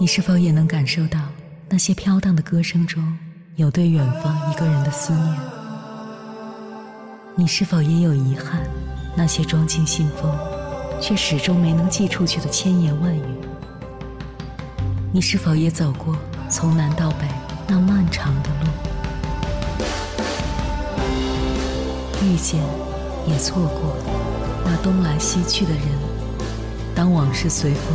你是否也能感受到那些飘荡的歌声中有对远方一个人的思念？你是否也有遗憾？那些装进信封却始终没能寄出去的千言万语？你是否也走过从南到北那漫长的路？遇见，也错过那东来西去的人。当往事随风，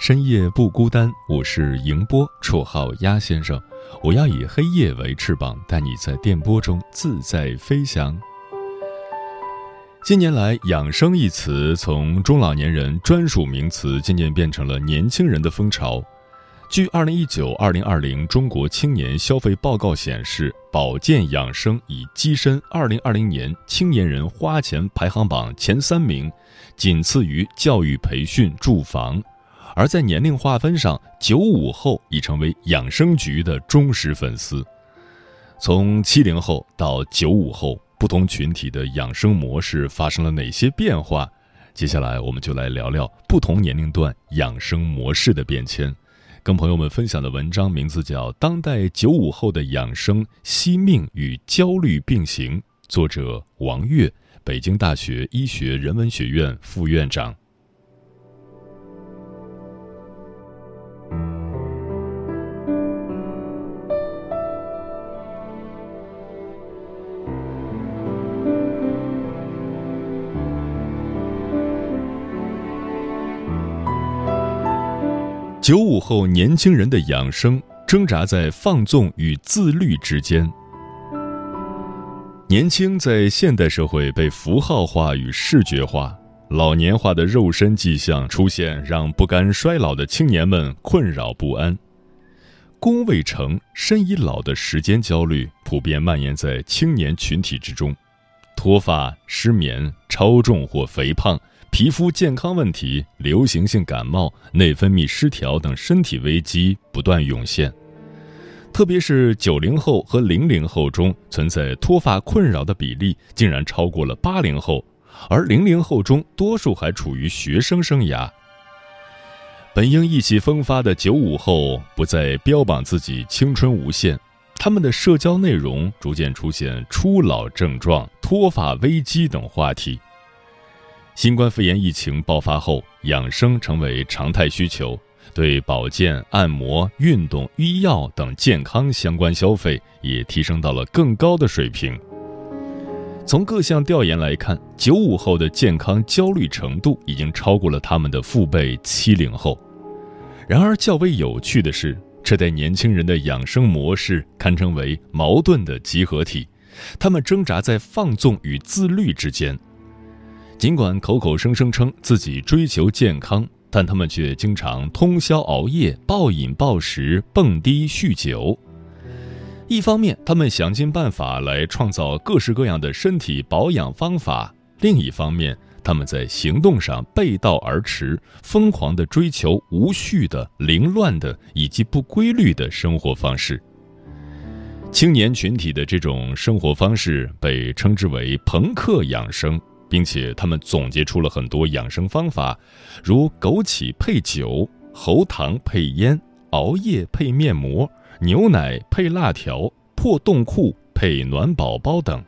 深夜不孤单，我是迎波，绰号鸭先生。我要以黑夜为翅膀，带你在电波中自在飞翔。近年来，“养生”一词从中老年人专属名词，渐渐变成了年轻人的风潮。据二零一九二零二零中国青年消费报告显示，保健养生已跻身二零二零年青年人花钱排行榜前三名，仅次于教育培训、住房。而在年龄划分上，九五后已成为养生局的忠实粉丝。从七零后到九五后，不同群体的养生模式发生了哪些变化？接下来，我们就来聊聊不同年龄段养生模式的变迁。跟朋友们分享的文章名字叫《当代九五后的养生：惜命与焦虑并行》，作者王悦，北京大学医学人文学院副院长。九五后年轻人的养生挣扎在放纵与自律之间。年轻在现代社会被符号化与视觉化，老年化的肉身迹象出现，让不甘衰老的青年们困扰不安。功未成身已老的时间焦虑普遍蔓延在青年群体之中，脱发、失眠、超重或肥胖。皮肤健康问题、流行性感冒、内分泌失调等身体危机不断涌现，特别是九零后和零零后中存在脱发困扰的比例竟然超过了八零后，而零零后中多数还处于学生生涯。本应意气风发的九五后不再标榜自己青春无限，他们的社交内容逐渐出现初老症状、脱发危机等话题。新冠肺炎疫情爆发后，养生成为常态需求，对保健、按摩、运动、医药等健康相关消费也提升到了更高的水平。从各项调研来看，九五后的健康焦虑程度已经超过了他们的父辈七零后。然而，较为有趣的是，这代年轻人的养生模式堪称为矛盾的集合体，他们挣扎在放纵与自律之间。尽管口口声声称自己追求健康，但他们却经常通宵熬夜、暴饮暴食、蹦迪酗酒。一方面，他们想尽办法来创造各式各样的身体保养方法；另一方面，他们在行动上背道而驰，疯狂地追求无序的、凌乱的以及不规律的生活方式。青年群体的这种生活方式被称之为“朋克养生”。并且他们总结出了很多养生方法，如枸杞配酒、喉糖配烟、熬夜配面膜、牛奶配辣条、破洞裤配暖宝宝等。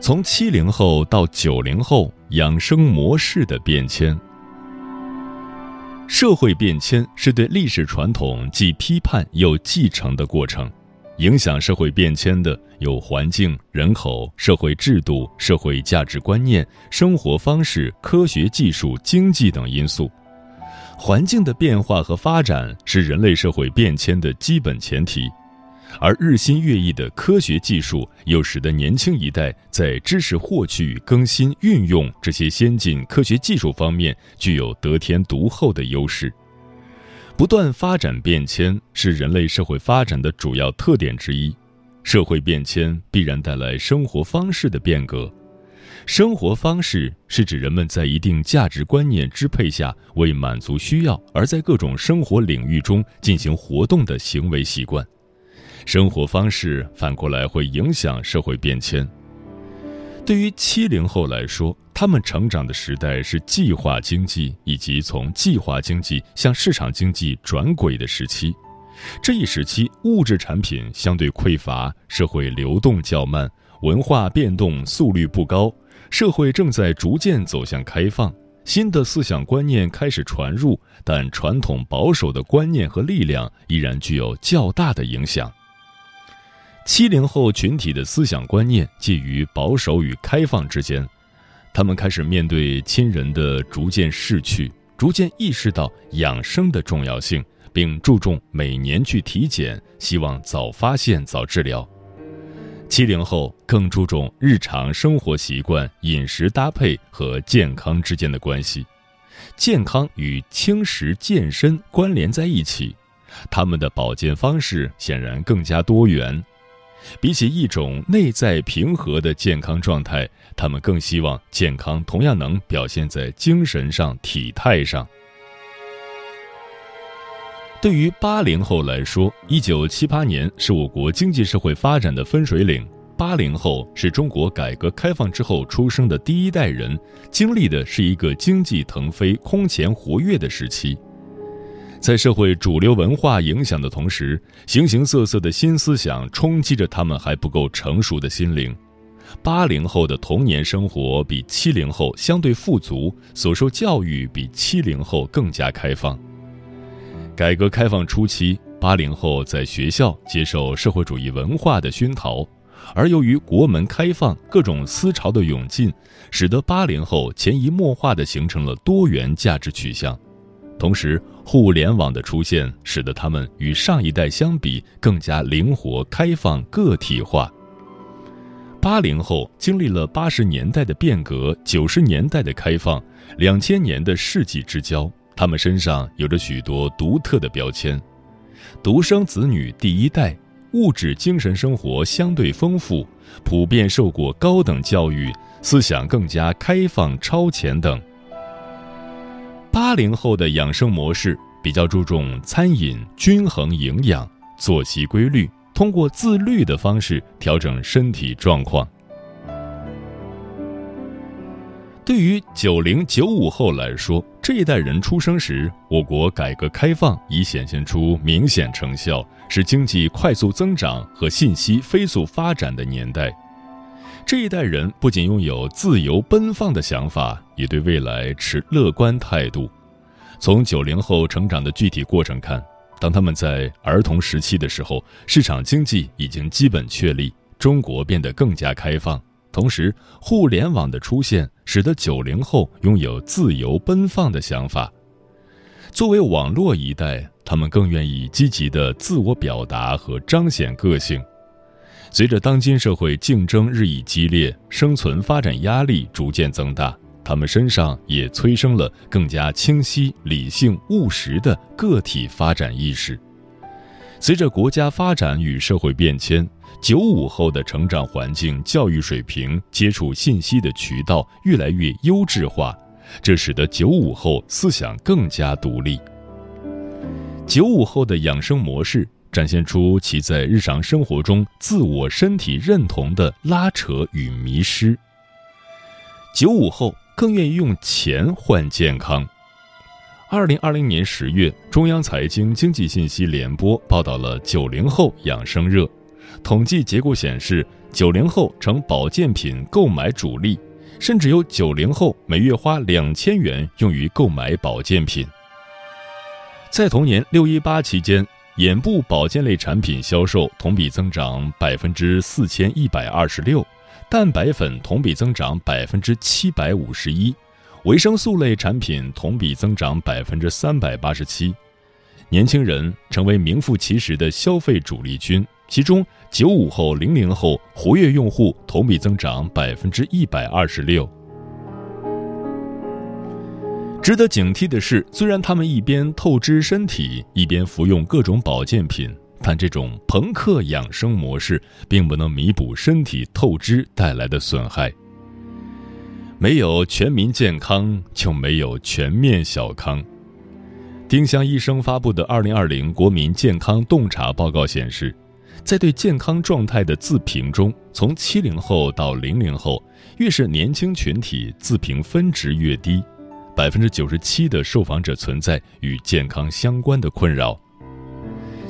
从七零后到九零后，养生模式的变迁。社会变迁是对历史传统既批判又继承的过程，影响社会变迁的有环境、人口、社会制度、社会价值观念、生活方式、科学技术、经济等因素。环境的变化和发展是人类社会变迁的基本前提，而日新月异的科学技术又使得年轻一代在知识获取、更新、运用这些先进科学技术方面具有得天独厚的优势。不断发展变迁是人类社会发展的主要特点之一。社会变迁必然带来生活方式的变革。生活方式是指人们在一定价值观念支配下，为满足需要而在各种生活领域中进行活动的行为习惯。生活方式反过来会影响社会变迁。对于七零后来说，他们成长的时代是计划经济以及从计划经济向市场经济转轨的时期。这一时期，物质产品相对匮乏，社会流动较慢，文化变动速率不高，社会正在逐渐走向开放，新的思想观念开始传入，但传统保守的观念和力量依然具有较大的影响。七零后群体的思想观念介于保守与开放之间，他们开始面对亲人的逐渐逝去，逐渐意识到养生的重要性，并注重每年去体检，希望早发现早治疗。七零后更注重日常生活习惯、饮食搭配和健康之间的关系，健康与轻食健身关联在一起，他们的保健方式显然更加多元。比起一种内在平和的健康状态，他们更希望健康同样能表现在精神上、体态上。对于八零后来说，一九七八年是我国经济社会发展的分水岭。八零后是中国改革开放之后出生的第一代人，经历的是一个经济腾飞、空前活跃的时期。在社会主流文化影响的同时，形形色色的新思想冲击着他们还不够成熟的心灵。八零后的童年生活比七零后相对富足，所受教育比七零后更加开放。改革开放初期，八零后在学校接受社会主义文化的熏陶，而由于国门开放、各种思潮的涌进，使得八零后潜移默化地形成了多元价值取向。同时，互联网的出现使得他们与上一代相比更加灵活、开放、个体化。八零后经历了八十年代的变革、九十年代的开放、两千年的世纪之交，他们身上有着许多独特的标签。独生子女第一代，物质精神生活相对丰富，普遍受过高等教育，思想更加开放超前等。八零后的养生模式比较注重餐饮均衡营养、作息规律，通过自律的方式调整身体状况。对于九零九五后来说，这一代人出生时，我国改革开放已显现出明显成效，是经济快速增长和信息飞速发展的年代。这一代人不仅拥有自由奔放的想法，也对未来持乐观态度。从九零后成长的具体过程看，当他们在儿童时期的时候，市场经济已经基本确立，中国变得更加开放。同时，互联网的出现使得九零后拥有自由奔放的想法。作为网络一代，他们更愿意积极的自我表达和彰显个性。随着当今社会竞争日益激烈，生存发展压力逐渐增大，他们身上也催生了更加清晰、理性、务实的个体发展意识。随着国家发展与社会变迁，九五后的成长环境、教育水平、接触信息的渠道越来越优质化，这使得九五后思想更加独立。九五后的养生模式。展现出其在日常生活中自我身体认同的拉扯与迷失。九五后更愿意用钱换健康。二零二零年十月，中央财经经济信息联播报道了九零后养生热。统计结果显示，九零后成保健品购买主力，甚至有九零后每月花两千元用于购买保健品。在同年六一八期间。眼部保健类产品销售同比增长百分之四千一百二十六，蛋白粉同比增长百分之七百五十一，维生素类产品同比增长百分之三百八十七。年轻人成为名副其实的消费主力军，其中九五后、零零后活跃用户同比增长百分之一百二十六。值得警惕的是，虽然他们一边透支身体，一边服用各种保健品，但这种朋克养生模式并不能弥补身体透支带来的损害。没有全民健康，就没有全面小康。丁香医生发布的《二零二零国民健康洞察报告》显示，在对健康状态的自评中，从七零后到零零后，越是年轻群体，自评分值越低。百分之九十七的受访者存在与健康相关的困扰。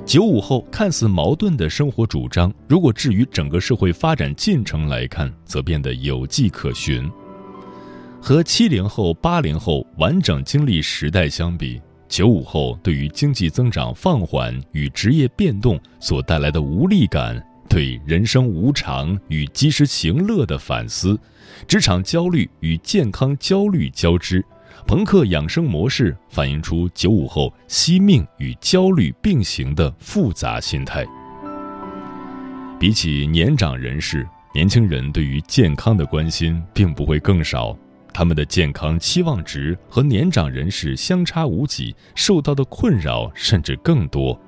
九五后看似矛盾的生活主张，如果置于整个社会发展进程来看，则变得有迹可循。和七零后、八零后完整经历时代相比，九五后对于经济增长放缓与职业变动所带来的无力感，对人生无常与及时行乐的反思，职场焦虑与健康焦虑交织。朋克养生模式反映出九五后惜命与焦虑并行的复杂心态。比起年长人士，年轻人对于健康的关心并不会更少，他们的健康期望值和年长人士相差无几，受到的困扰甚至更多。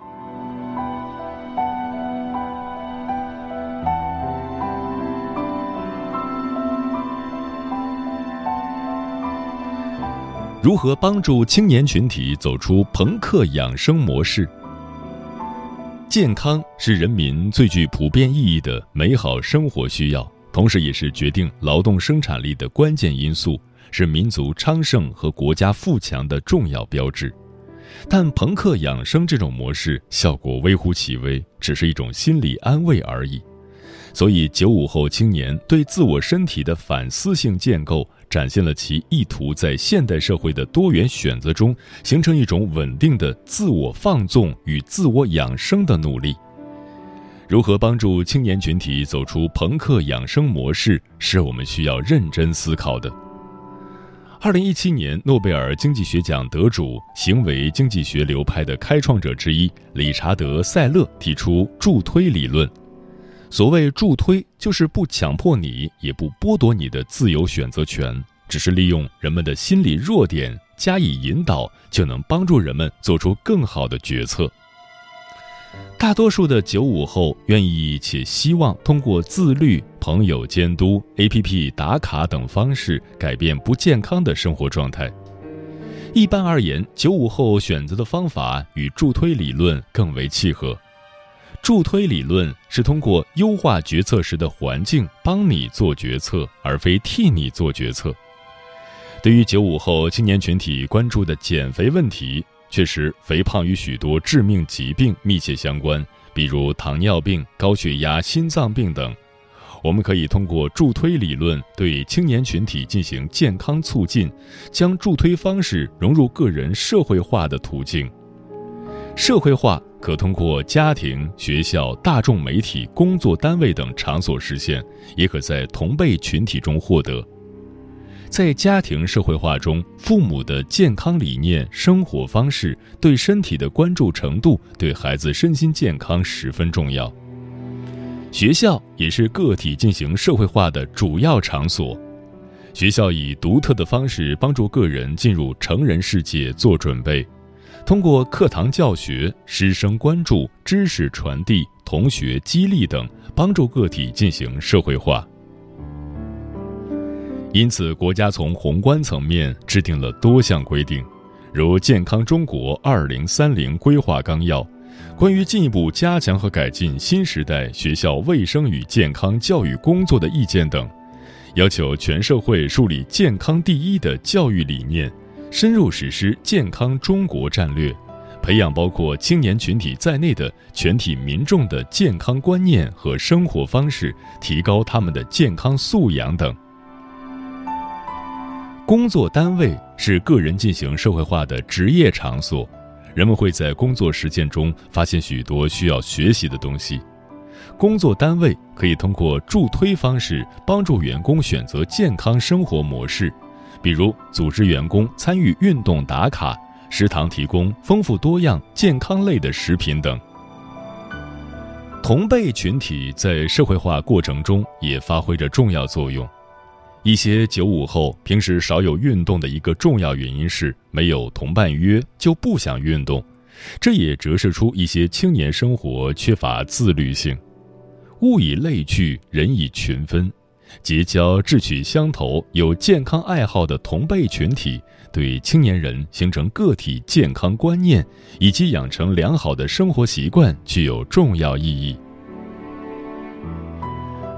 如何帮助青年群体走出朋克养生模式？健康是人民最具普遍意义的美好生活需要，同时也是决定劳动生产力的关键因素，是民族昌盛和国家富强的重要标志。但朋克养生这种模式效果微乎其微，只是一种心理安慰而已。所以，九五后青年对自我身体的反思性建构，展现了其意图在现代社会的多元选择中，形成一种稳定的自我放纵与自我养生的努力。如何帮助青年群体走出朋克养生模式，是我们需要认真思考的。二零一七年诺贝尔经济学奖得主、行为经济学流派的开创者之一理查德·塞勒提出助推理论。所谓助推，就是不强迫你，也不剥夺你的自由选择权，只是利用人们的心理弱点加以引导，就能帮助人们做出更好的决策。大多数的九五后愿意且希望通过自律、朋友监督、APP 打卡等方式改变不健康的生活状态。一般而言，九五后选择的方法与助推理论更为契合。助推理论是通过优化决策时的环境帮你做决策，而非替你做决策。对于九五后青年群体关注的减肥问题，确实肥胖与许多致命疾病密切相关，比如糖尿病、高血压、心脏病等。我们可以通过助推理论对青年群体进行健康促进，将助推方式融入个人社会化的途径。社会化。可通过家庭、学校、大众媒体、工作单位等场所实现，也可在同辈群体中获得。在家庭社会化中，父母的健康理念、生活方式、对身体的关注程度，对孩子身心健康十分重要。学校也是个体进行社会化的主要场所，学校以独特的方式帮助个人进入成人世界做准备。通过课堂教学、师生关注、知识传递、同学激励等，帮助个体进行社会化。因此，国家从宏观层面制定了多项规定，如《健康中国二零三零规划纲要》《关于进一步加强和改进新时代学校卫生与健康教育工作的意见》等，要求全社会树立“健康第一”的教育理念。深入实施健康中国战略，培养包括青年群体在内的全体民众的健康观念和生活方式，提高他们的健康素养等。工作单位是个人进行社会化的职业场所，人们会在工作实践中发现许多需要学习的东西。工作单位可以通过助推方式帮助员工选择健康生活模式。比如组织员工参与运动打卡，食堂提供丰富多样健康类的食品等。同辈群体在社会化过程中也发挥着重要作用。一些九五后平时少有运动的一个重要原因是没有同伴约就不想运动，这也折射出一些青年生活缺乏自律性。物以类聚，人以群分，结交志趣相投、有健康爱好的同辈群体，对青年人形成个体健康观念以及养成良好的生活习惯具有重要意义。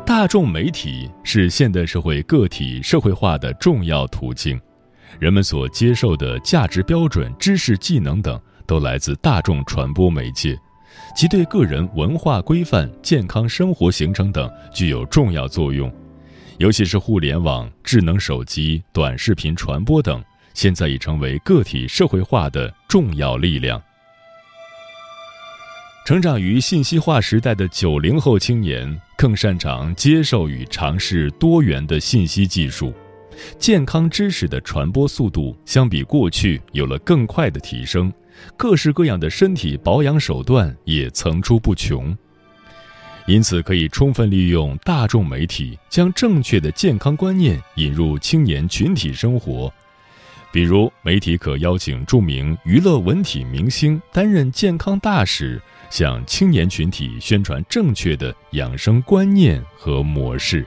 大众媒体是现代社会个体社会化的重要途径，人们所接受的价值标准、知识技能等都来自大众传播媒介，其对个人文化规范、健康生活形成等具有重要作用。尤其是互联网、智能手机、短视频传播等，现在已成为个体社会化的重要力量。成长于信息化时代的九零后青年更擅长接受与尝试多元的信息技术，健康知识的传播速度相比过去有了更快的提升，各式各样的身体保养手段也层出不穷。因此，可以充分利用大众媒体，将正确的健康观念引入青年群体生活。比如，媒体可邀请著名娱乐文体明星担任健康大使。向青年群体宣传正确的养生观念和模式。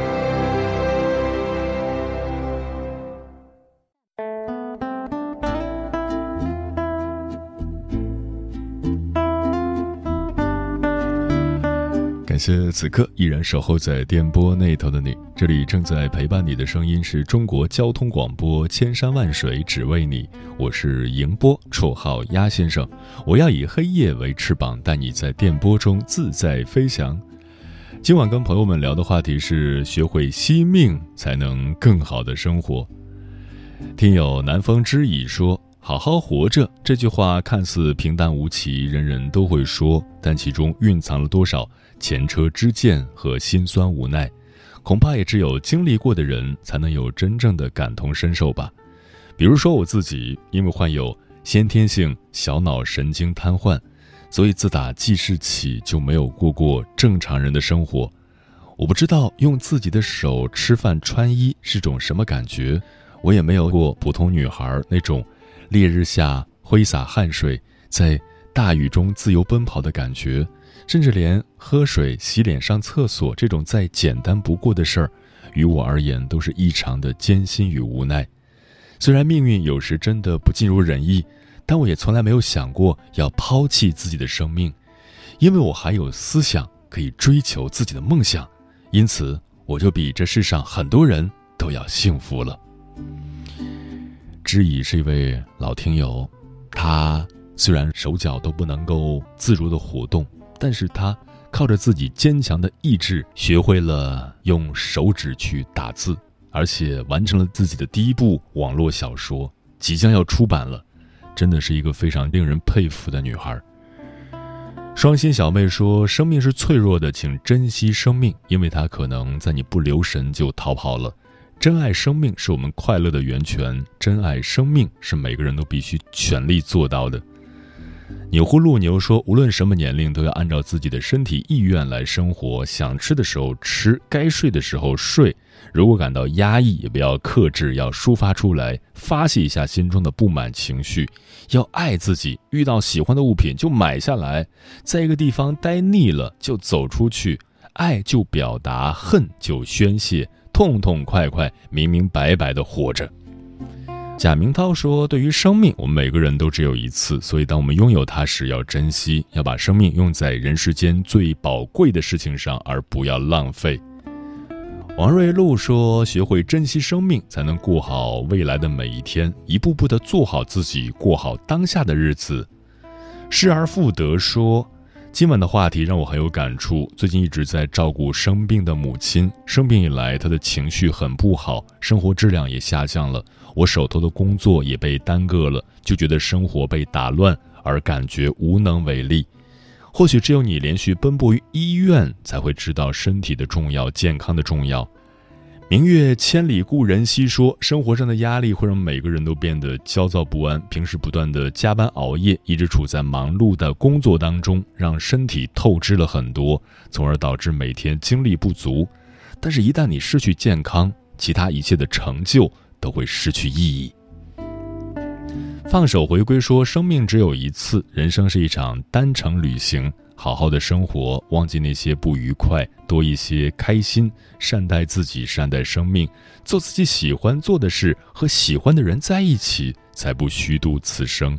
谢此刻依然守候在电波那头的你，这里正在陪伴你的声音是中国交通广播，千山万水只为你，我是迎波，绰号鸭先生。我要以黑夜为翅膀，带你在电波中自在飞翔。今晚跟朋友们聊的话题是：学会惜命，才能更好的生活。听友南风知已说。好好活着这句话看似平淡无奇，人人都会说，但其中蕴藏了多少前车之鉴和心酸无奈，恐怕也只有经历过的人才能有真正的感同身受吧。比如说我自己，因为患有先天性小脑神经瘫痪，所以自打记事起就没有过过正常人的生活。我不知道用自己的手吃饭穿衣是种什么感觉，我也没有过普通女孩那种。烈日下挥洒汗水，在大雨中自由奔跑的感觉，甚至连喝水、洗脸、上厕所这种再简单不过的事儿，于我而言都是异常的艰辛与无奈。虽然命运有时真的不尽如人意，但我也从来没有想过要抛弃自己的生命，因为我还有思想可以追求自己的梦想，因此我就比这世上很多人都要幸福了。知已是一位老听友，他虽然手脚都不能够自如的活动，但是他靠着自己坚强的意志，学会了用手指去打字，而且完成了自己的第一部网络小说，即将要出版了，真的是一个非常令人佩服的女孩。双心小妹说：“生命是脆弱的，请珍惜生命，因为它可能在你不留神就逃跑了。”珍爱生命是我们快乐的源泉，珍爱生命是每个人都必须全力做到的。钮祜禄牛说：“无论什么年龄，都要按照自己的身体意愿来生活，想吃的时候吃，该睡的时候睡。如果感到压抑，也不要克制，要抒发出来，发泄一下心中的不满情绪。要爱自己，遇到喜欢的物品就买下来，在一个地方待腻了就走出去，爱就表达，恨就宣泄。”痛痛快快、明明白白的活着。贾明涛说：“对于生命，我们每个人都只有一次，所以当我们拥有它时，要珍惜，要把生命用在人世间最宝贵的事情上，而不要浪费。”王瑞露说：“学会珍惜生命，才能过好未来的每一天，一步步的做好自己，过好当下的日子。”失而复得说：“今晚的话题让我很有感触。最近一直在照顾生病的母亲，生病以来，她的情绪很不好，生活质量也下降了。我手头的工作也被耽搁了，就觉得生活被打乱，而感觉无能为力。”或许只有你连续奔波于医院，才会知道身体的重要、健康的重要。明月千里故人西说，生活上的压力会让每个人都变得焦躁不安。平时不断的加班熬夜，一直处在忙碌的工作当中，让身体透支了很多，从而导致每天精力不足。但是，一旦你失去健康，其他一切的成就都会失去意义。放手回归说：“生命只有一次，人生是一场单程旅行。好好的生活，忘记那些不愉快，多一些开心，善待自己，善待生命，做自己喜欢做的事，和喜欢的人在一起，才不虚度此生。”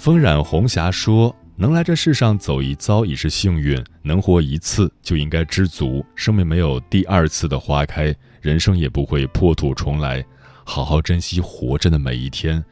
风染红霞说：“能来这世上走一遭已是幸运，能活一次就应该知足。生命没有第二次的花开，人生也不会破土重来。好好珍惜活着的每一天。”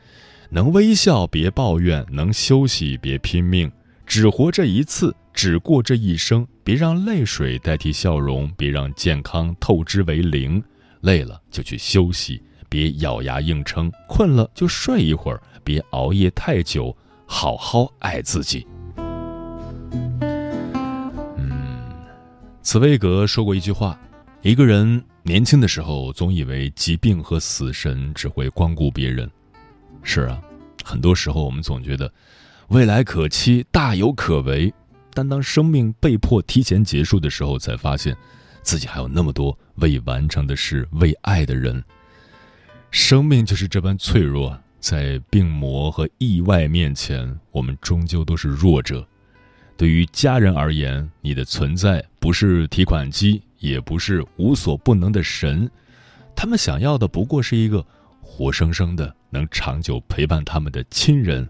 能微笑别抱怨，能休息别拼命，只活这一次，只过这一生，别让泪水代替笑容，别让健康透支为零。累了就去休息，别咬牙硬撑；困了就睡一会儿，别熬夜太久。好好爱自己。嗯，茨威格说过一句话：一个人年轻的时候，总以为疾病和死神只会光顾别人。是啊，很多时候我们总觉得未来可期、大有可为，但当生命被迫提前结束的时候，才发现自己还有那么多未完成的事、未爱的人。生命就是这般脆弱，在病魔和意外面前，我们终究都是弱者。对于家人而言，你的存在不是提款机，也不是无所不能的神，他们想要的不过是一个。活生生的能长久陪伴他们的亲人，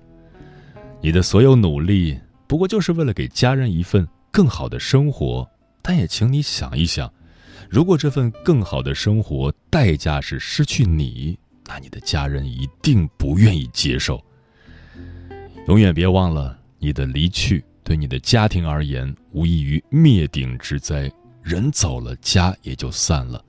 你的所有努力不过就是为了给家人一份更好的生活。但也请你想一想，如果这份更好的生活代价是失去你，那你的家人一定不愿意接受。永远别忘了，你的离去对你的家庭而言无异于灭顶之灾。人走了，家也就散了。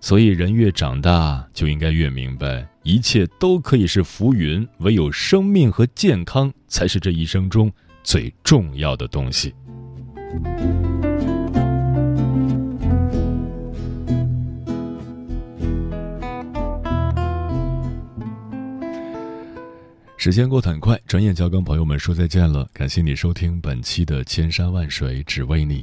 所以，人越长大，就应该越明白，一切都可以是浮云，唯有生命和健康才是这一生中最重要的东西。时间过得很快，转眼就要跟朋友们说再见了。感谢你收听本期的《千山万水只为你》。